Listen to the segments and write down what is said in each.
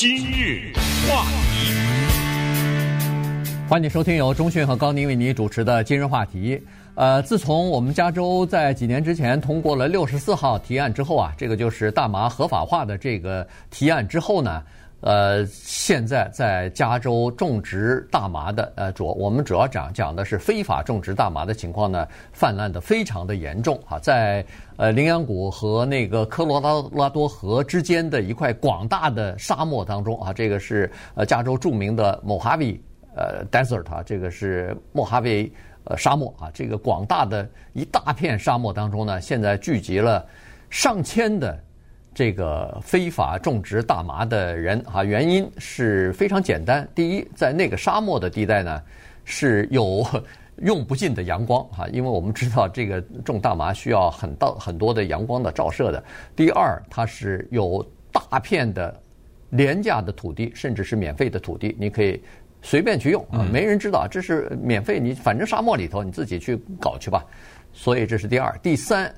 今日话题，欢迎收听由中讯和高宁为您主持的今日话题。呃，自从我们加州在几年之前通过了六十四号提案之后啊，这个就是大麻合法化的这个提案之后呢。呃，现在在加州种植大麻的，呃，主我们主要讲讲的是非法种植大麻的情况呢，泛滥的非常的严重啊，在呃羚羊谷和那个科罗拉拉多河之间的一块广大的沙漠当中啊，这个是呃加州著名的莫哈维呃 desert 啊，这个是莫哈维呃沙漠啊，这个广大的一大片沙漠当中呢，现在聚集了上千的。这个非法种植大麻的人啊，原因是非常简单。第一，在那个沙漠的地带呢，是有用不尽的阳光啊，因为我们知道这个种大麻需要很大很多的阳光的照射的。第二，它是有大片的廉价的土地，甚至是免费的土地，你可以随便去用啊，没人知道这是免费，你反正沙漠里头你自己去搞去吧。所以这是第二。第三。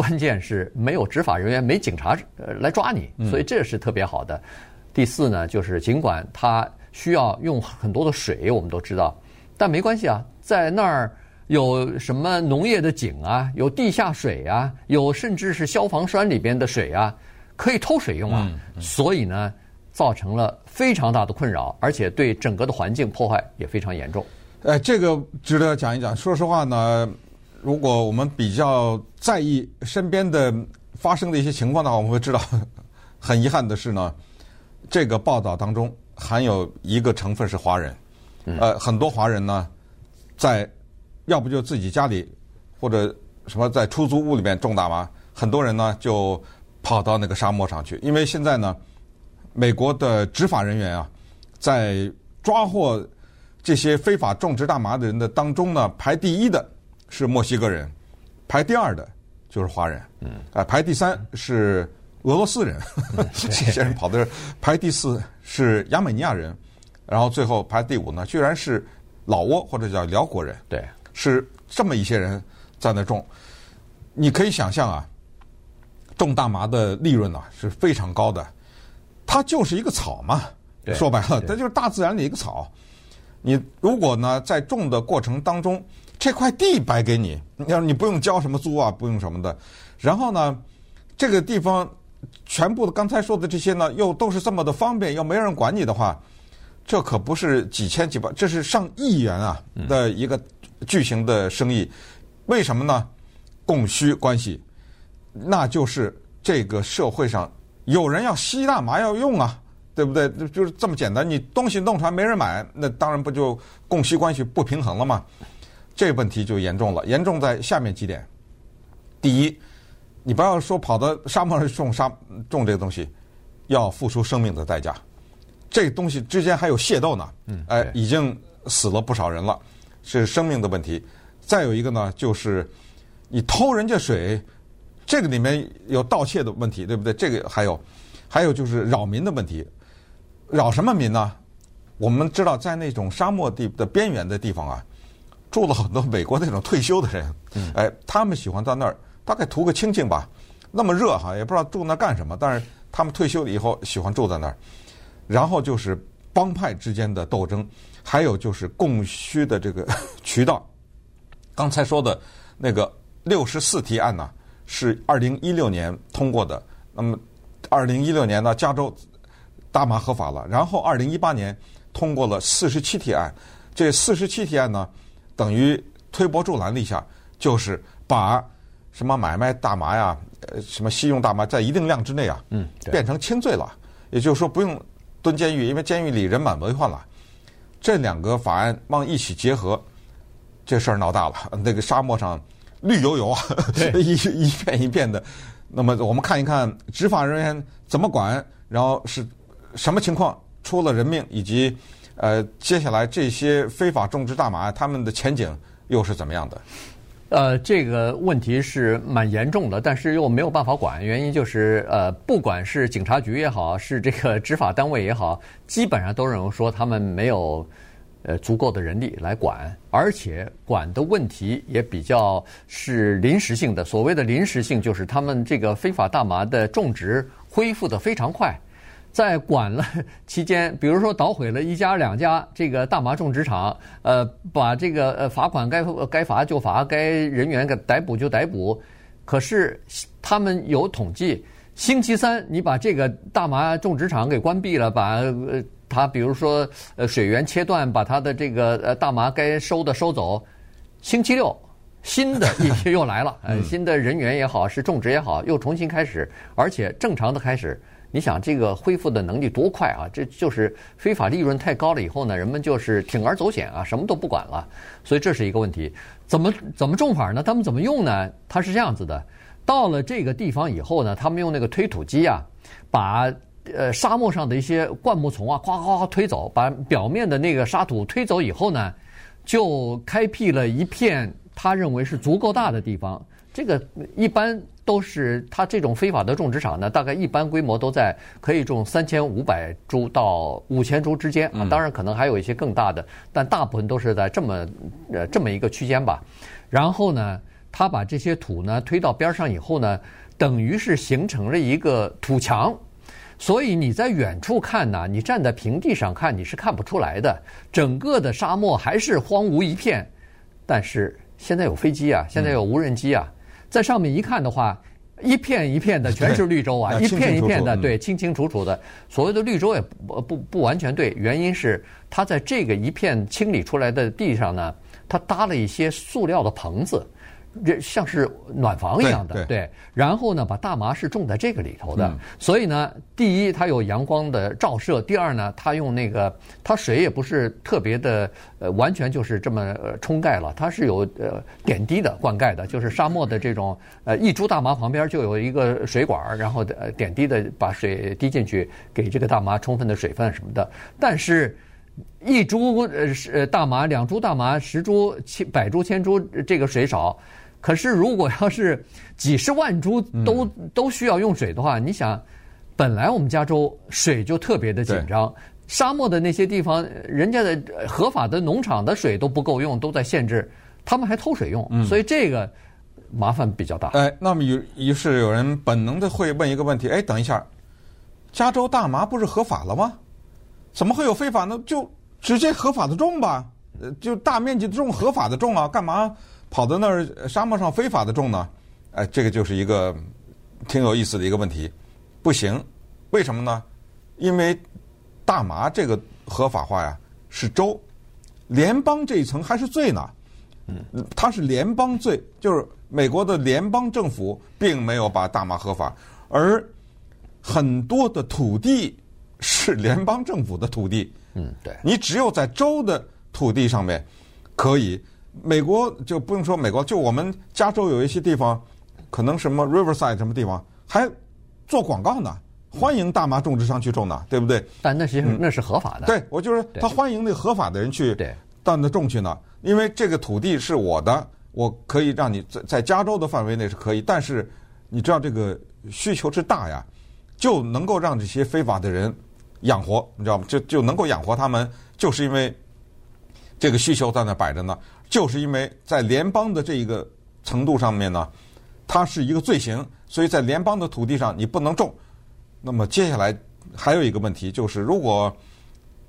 关键是没有执法人员，没警察呃来抓你，所以这是特别好的。嗯、第四呢，就是尽管它需要用很多的水，我们都知道，但没关系啊，在那儿有什么农业的井啊，有地下水啊，有甚至是消防栓里边的水啊，可以偷水用啊。所以呢，造成了非常大的困扰，而且对整个的环境破坏也非常严重。呃，这个值得讲一讲。说实话呢。如果我们比较在意身边的发生的一些情况的话，我们会知道，很遗憾的是呢，这个报道当中含有一个成分是华人，呃，很多华人呢，在要不就自己家里或者什么在出租屋里面种大麻，很多人呢就跑到那个沙漠上去，因为现在呢，美国的执法人员啊，在抓获这些非法种植大麻的人的当中呢，排第一的。是墨西哥人，排第二的就是华人，嗯，啊，排第三是俄罗斯人，嗯、这些人跑的是排第四是亚美尼亚人，然后最后排第五呢，居然是老挝或者叫辽国人，对，是这么一些人在那种，你可以想象啊，种大麻的利润呢是非常高的，它就是一个草嘛，对说白了，它就是大自然的一个草，你如果呢在种的过程当中。这块地白给你，要你不用交什么租啊，不用什么的。然后呢，这个地方全部的刚才说的这些呢，又都是这么的方便，又没人管你的话，这可不是几千几百，这是上亿元啊的一个巨型的生意。为什么呢？供需关系，那就是这个社会上有人要吸大麻要用啊，对不对？就是这么简单。你东西弄出来没人买，那当然不就供需关系不平衡了吗？这个问题就严重了，严重在下面几点。第一，你不要说跑到沙漠上种沙种这个东西，要付出生命的代价。这东西之间还有械斗呢，嗯，哎，已经死了不少人了，是生命的问题。再有一个呢，就是你偷人家水，这个里面有盗窃的问题，对不对？这个还有，还有就是扰民的问题。扰什么民呢？我们知道，在那种沙漠地的边缘的地方啊。住了很多美国那种退休的人，哎，他们喜欢在那儿大概图个清静吧。那么热哈，也不知道住那干什么。但是他们退休了以后喜欢住在那儿。然后就是帮派之间的斗争，还有就是供需的这个 渠道。刚才说的那个六十四提案呢，是二零一六年通过的。那么二零一六年呢，加州大麻合法了。然后二零一八年通过了四十七提案。这四十七提案呢，等于推波助澜了一下，就是把什么买卖大麻呀，呃，什么吸用大麻在一定量之内啊，嗯，变成轻罪了。也就是说不用蹲监狱，因为监狱里人满为患了。这两个法案往一起结合，这事儿闹大了。那个沙漠上绿油油啊，一一片一片的。那么我们看一看执法人员怎么管，然后是什么情况出了人命，以及。呃，接下来这些非法种植大麻，他们的前景又是怎么样的？呃，这个问题是蛮严重的，但是又没有办法管。原因就是，呃，不管是警察局也好，是这个执法单位也好，基本上都认为说他们没有呃足够的人力来管，而且管的问题也比较是临时性的。所谓的临时性，就是他们这个非法大麻的种植恢复得非常快。在管了期间，比如说捣毁了一家两家这个大麻种植场，呃，把这个呃罚款该该罚就罚，该人员给逮捕就逮捕。可是他们有统计，星期三你把这个大麻种植场给关闭了，把呃他比如说呃水源切断，把他的这个呃大麻该收的收走，星期六新的一批又来了，呃新的人员也好，是种植也好，又重新开始，而且正常的开始。你想这个恢复的能力多快啊？这就是非法利润太高了以后呢，人们就是铤而走险啊，什么都不管了。所以这是一个问题。怎么怎么种法呢？他们怎么用呢？它是这样子的：到了这个地方以后呢，他们用那个推土机啊，把呃沙漠上的一些灌木丛啊，咵咵咵推走，把表面的那个沙土推走以后呢，就开辟了一片他认为是足够大的地方。这个一般。都是它这种非法的种植场呢，大概一般规模都在可以种三千五百株到五千株之间啊，当然可能还有一些更大的，但大部分都是在这么呃这么一个区间吧。然后呢，他把这些土呢推到边上以后呢，等于是形成了一个土墙，所以你在远处看呢，你站在平地上看你是看不出来的，整个的沙漠还是荒芜一片。但是现在有飞机啊，现在有无人机啊。在上面一看的话，一片一片的全是绿洲啊，一片一片的，对，清清楚楚的。所谓的绿洲也不不不完全对，原因是它在这个一片清理出来的地上呢，它搭了一些塑料的棚子。这像是暖房一样的，对，对。然后呢，把大麻是种在这个里头的，嗯、所以呢，第一它有阳光的照射，第二呢，它用那个它水也不是特别的呃，完全就是这么呃冲盖了，它是有呃点滴的灌溉的，就是沙漠的这种呃一株大麻旁边就有一个水管，然后呃点滴的把水滴进去，给这个大麻充分的水分什么的。但是，一株呃是大麻，两株大麻，十株、千百株、千株，这个水少。可是，如果要是几十万株都都需要用水的话，你想，本来我们加州水就特别的紧张，沙漠的那些地方，人家的合法的农场的水都不够用，都在限制，他们还偷水用，所以这个麻烦比较大。哎，那么于于是有人本能的会问一个问题：哎，等一下，加州大麻不是合法了吗？怎么会有非法呢？就直接合法的种吧，呃，就大面积的种，合法的种啊，干嘛？跑到那儿沙漠上非法的种呢？哎，这个就是一个挺有意思的一个问题。不行，为什么呢？因为大麻这个合法化呀，是州、联邦这一层还是罪呢？嗯，它是联邦罪，就是美国的联邦政府并没有把大麻合法，而很多的土地是联邦政府的土地。嗯，对，你只有在州的土地上面可以。美国就不用说美国，就我们加州有一些地方，可能什么 Riverside 什么地方还做广告呢，欢迎大麻种植商去种呢，对不对？但那是那是合法的。对，我就是他欢迎那合法的人去到那种去呢，因为这个土地是我的，我可以让你在在加州的范围内是可以，但是你知道这个需求之大呀，就能够让这些非法的人养活，你知道吗？就就能够养活他们，就是因为这个需求在那摆着呢。就是因为在联邦的这一个程度上面呢，它是一个罪行，所以在联邦的土地上你不能种。那么接下来还有一个问题，就是如果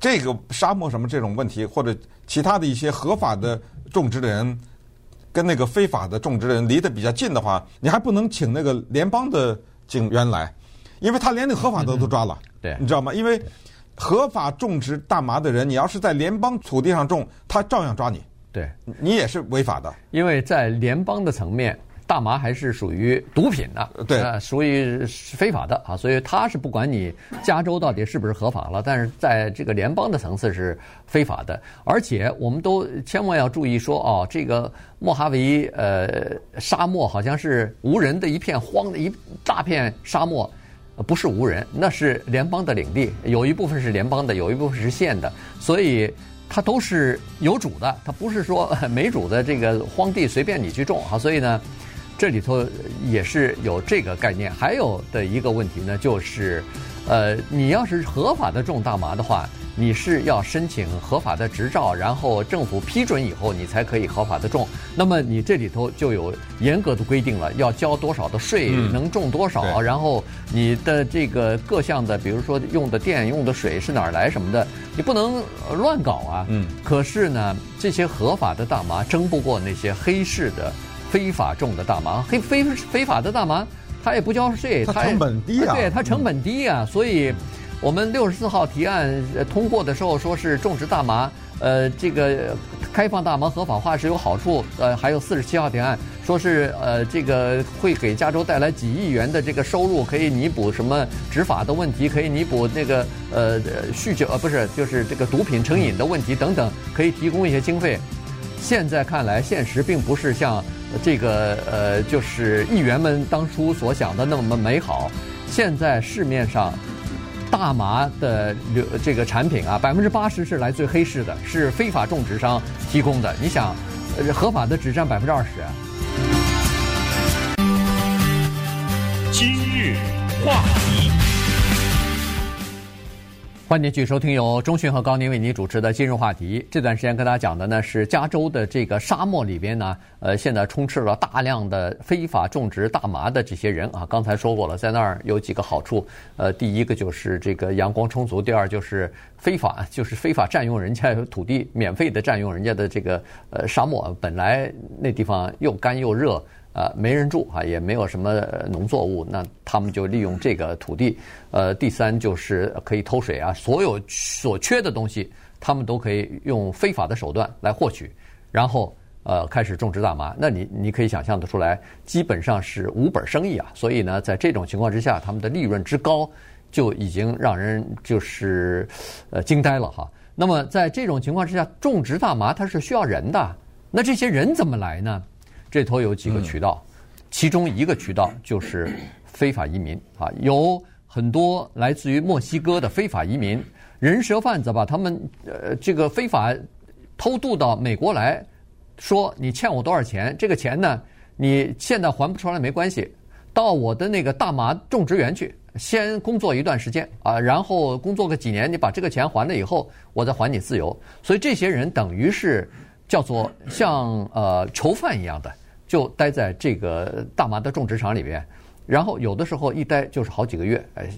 这个沙漠什么这种问题，或者其他的一些合法的种植的人跟那个非法的种植的人离得比较近的话，你还不能请那个联邦的警员来，因为他连那合法的都抓了。对，你知道吗？因为合法种植大麻的人，你要是在联邦土地上种，他照样抓你。对，你也是违法的，因为在联邦的层面，大麻还是属于毒品的，对，属于非法的啊，所以他是不管你加州到底是不是合法了，但是在这个联邦的层次是非法的，而且我们都千万要注意说哦，这个莫哈维呃沙漠好像是无人的一片荒的一大片沙漠，不是无人，那是联邦的领地，有一部分是联邦的，有一部分是县的，所以。它都是有主的，它不是说 没主的这个荒地随便你去种啊，所以呢，这里头也是有这个概念。还有的一个问题呢，就是，呃，你要是合法的种大麻的话，你是要申请合法的执照，然后政府批准以后，你才可以合法的种。那么你这里头就有严格的规定了，要交多少的税，嗯、能种多少，然后你的这个各项的，比如说用的电、用的水是哪儿来什么的，你不能乱搞啊。嗯。可是呢，这些合法的大麻争不过那些黑市的非法种的大麻，黑非非法的大麻。它也不交税，它成本低啊，对，它成本低啊，所以我们六十四号提案通过的时候，说是种植大麻，呃，这个开放大麻合法化是有好处，呃，还有四十七号提案说是呃，这个会给加州带来几亿元的这个收入，可以弥补什么执法的问题，可以弥补那个呃酗酒呃不是就是这个毒品成瘾的问题等等，可以提供一些经费。现在看来，现实并不是像。这个呃，就是议员们当初所想的那么美好。现在市面上大麻的这个产品啊，百分之八十是来自黑市的，是非法种植商提供的。你想，合法的只占百分之二十。今日话题。欢迎继续收听由中讯和高宁为您主持的今日话题。这段时间跟大家讲的呢是加州的这个沙漠里边呢，呃，现在充斥了大量的非法种植大麻的这些人啊。刚才说过了，在那儿有几个好处，呃，第一个就是这个阳光充足，第二就是非法，就是非法占用人家土地，免费的占用人家的这个呃沙漠，本来那地方又干又热。呃，没人住啊，也没有什么农作物，那他们就利用这个土地。呃，第三就是可以偷水啊，所有所缺的东西，他们都可以用非法的手段来获取，然后呃开始种植大麻。那你你可以想象得出来，基本上是无本生意啊。所以呢，在这种情况之下，他们的利润之高，就已经让人就是呃惊呆了哈。那么在这种情况之下，种植大麻它是需要人的，那这些人怎么来呢？这头有几个渠道，其中一个渠道就是非法移民啊，有很多来自于墨西哥的非法移民，人蛇贩子把他们呃这个非法偷渡到美国来，说你欠我多少钱，这个钱呢你现在还不出来没关系，到我的那个大麻种植园去，先工作一段时间啊，然后工作个几年，你把这个钱还了以后，我再还你自由。所以这些人等于是。叫做像呃囚犯一样的，就待在这个大麻的种植场里边，然后有的时候一待就是好几个月，哎，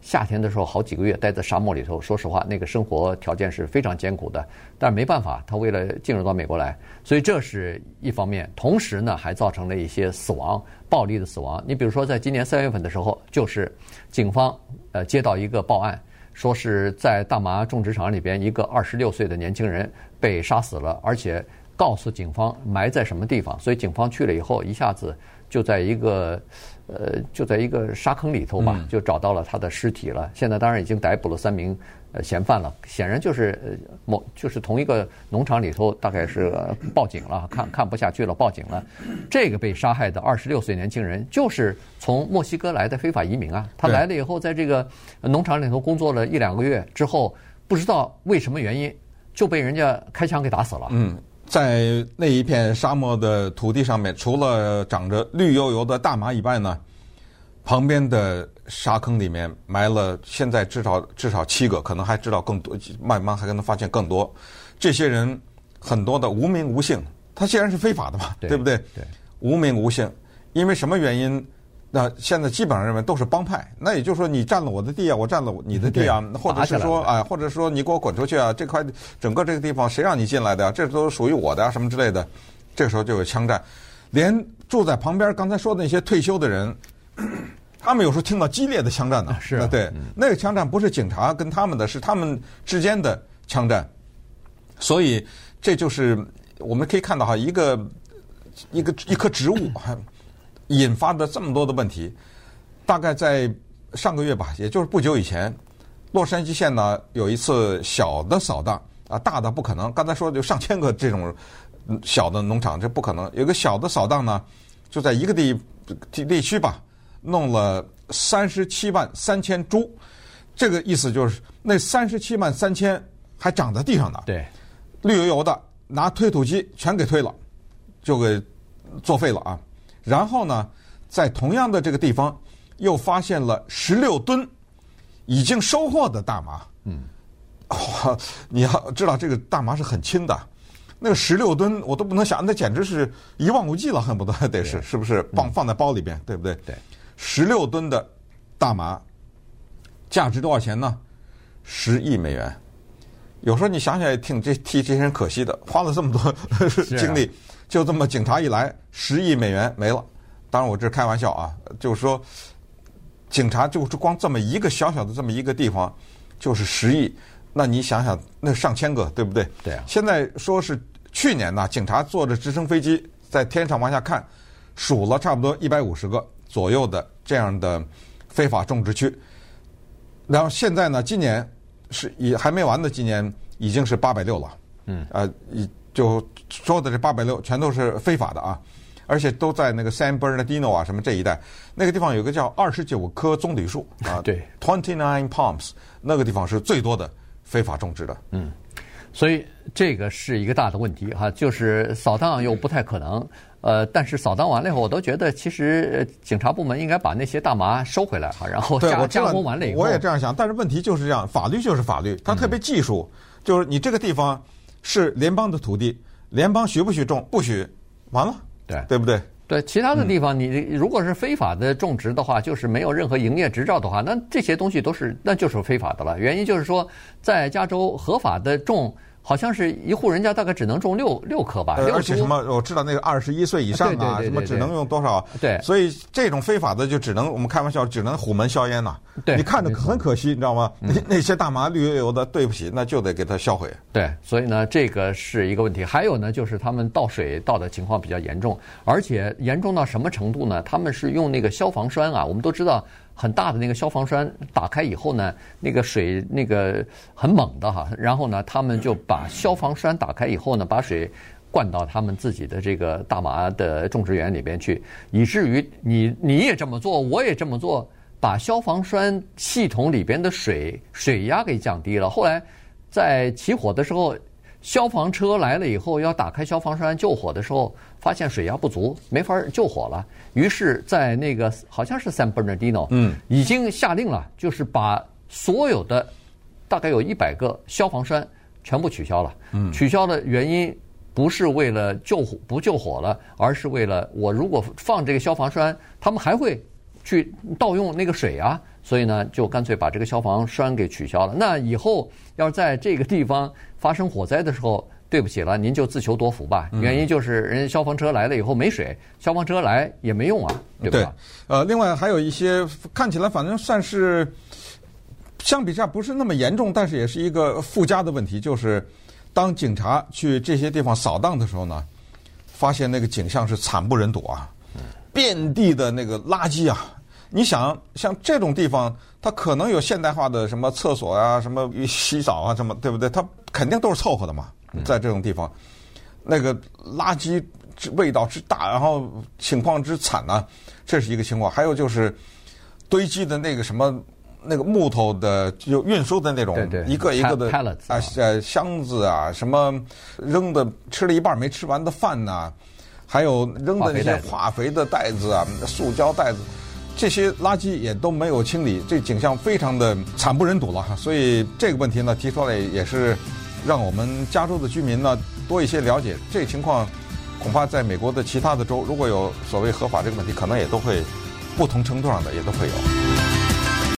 夏天的时候好几个月待在沙漠里头。说实话，那个生活条件是非常艰苦的，但是没办法，他为了进入到美国来，所以这是一方面。同时呢，还造成了一些死亡，暴力的死亡。你比如说，在今年三月份的时候，就是警方呃接到一个报案。说是在大麻种植场里边，一个二十六岁的年轻人被杀死了，而且告诉警方埋在什么地方，所以警方去了以后，一下子就在一个呃就在一个沙坑里头吧，就找到了他的尸体了。现在当然已经逮捕了三名。呃，嫌犯了，显然就是呃某就是同一个农场里头，大概是报警了，看看不下去了，报警了。这个被杀害的二十六岁年轻人，就是从墨西哥来的非法移民啊。他来了以后，在这个农场里头工作了一两个月之后，不知道为什么原因，就被人家开枪给打死了。嗯，在那一片沙漠的土地上面，除了长着绿油油的大麻以外呢，旁边的。沙坑里面埋了，现在至少至少七个，可能还知道更多，慢慢还可能发现更多。这些人很多的无名无姓，他既然是非法的嘛，对，对不对？对，无名无姓，因为什么原因？那现在基本上认为都是帮派。那也就是说，你占了我的地啊，我占了你的地啊，或者是说，哎，或者说你给我滚出去啊，这块整个这个地方谁让你进来的呀？这都属于我的啊，什么之类的。这个时候就有枪战，连住在旁边刚才说的那些退休的人。他们有时候听到激烈的枪战呢，是啊，对，那个枪战不是警察跟他们的，是他们之间的枪战，所以这就是我们可以看到哈，一个一个一棵植物还 引发的这么多的问题。大概在上个月吧，也就是不久以前，洛杉矶县呢有一次小的扫荡啊，大的不可能。刚才说就上千个这种小的农场，这不可能。有个小的扫荡呢，就在一个地地地区吧。弄了三十七万三千株，这个意思就是那三十七万三千还长在地上呢。对，绿油油的，拿推土机全给推了，就给作废了啊。然后呢，在同样的这个地方又发现了十六吨已经收获的大麻。嗯，哇，你要知道这个大麻是很轻的，那个十六吨我都不能想，那简直是一望无际了，恨不得得是是不是放放在包里边，对不对？对，十六吨的大麻价值多少钱呢？十亿美元。有时候你想想也挺这替这些人可惜的，花了这么多 精力，就这么警察一来，十亿美元没了。当然我这开玩笑啊，就是说，警察就是光这么一个小小的这么一个地方，就是十亿。那你想想，那上千个，对不对？对啊。现在说是去年呢，警察坐着直升飞机在天上往下看，数了差不多一百五十个左右的这样的非法种植区。然后现在呢，今年。是也还没完的，今年已经是八百六了。嗯，呃，就说的这八百六全都是非法的啊，而且都在那个 San Bernardino 啊什么这一带，那个地方有个叫二十九棵棕榈树啊，对，Twenty Nine Palms，那个地方是最多的非法种植的。嗯，所以这个是一个大的问题哈，就是扫荡又不太可能。呃，但是扫荡完了以后，我都觉得其实警察部门应该把那些大麻收回来哈，然后加加工完了以后，我也这样想。但是问题就是这样，法律就是法律，它特别技术，嗯、就是你这个地方是联邦的土地，联邦许不许种？不许，完了，对对不对？对，其他的地方你如果是非法的种植的话，就是没有任何营业执照的话，那这些东西都是那就是非法的了。原因就是说，在加州合法的种。好像是一户人家大概只能种六六棵吧，而且什么我知道那个二十一岁以上啊，什么只能用多少？对，所以这种非法的就只能我们开玩笑，只能虎门销烟呐。对，你看着很可惜，你知道吗？那那些大麻绿油油的，对不起，那就得给它销毁。对，所以呢，这个是一个问题。还有呢，就是他们倒水倒的情况比较严重，而且严重到什么程度呢？他们是用那个消防栓啊，我们都知道。很大的那个消防栓打开以后呢，那个水那个很猛的哈，然后呢，他们就把消防栓打开以后呢，把水灌到他们自己的这个大麻的种植园里边去，以至于你你也这么做，我也这么做，把消防栓系统里边的水水压给降低了。后来在起火的时候。消防车来了以后，要打开消防栓救火的时候，发现水压不足，没法救火了。于是，在那个好像是 San Bernardino，嗯，已经下令了，就是把所有的大概有一百个消防栓全部取消了。嗯，取消的原因不是为了救火不救火了，而是为了我如果放这个消防栓，他们还会去盗用那个水啊。所以呢，就干脆把这个消防栓给取消了。那以后要是在这个地方发生火灾的时候，对不起了，您就自求多福吧。原因就是人家消防车来了以后没水，消防车来也没用啊，对吧？对。呃，另外还有一些看起来反正算是相比之下不是那么严重，但是也是一个附加的问题，就是当警察去这些地方扫荡的时候呢，发现那个景象是惨不忍睹啊，遍地的那个垃圾啊。你想像这种地方，它可能有现代化的什么厕所啊，什么 洗澡啊，什么对不对？它肯定都是凑合的嘛。在这种地方，那个垃圾之味道之大，然后情况之惨呢，这是一个情况。还有就是堆积的那个什么那个木头的就运输的那种一个一个的啊呃箱子啊，什么扔的吃了一半没吃完的饭呐，还有扔的那些化肥的袋子啊，塑胶袋子。这些垃圾也都没有清理，这景象非常的惨不忍睹了。所以这个问题呢，提出来也是让我们加州的居民呢多一些了解。这情况恐怕在美国的其他的州，如果有所谓合法这个问题，可能也都会不同程度上的也都会有。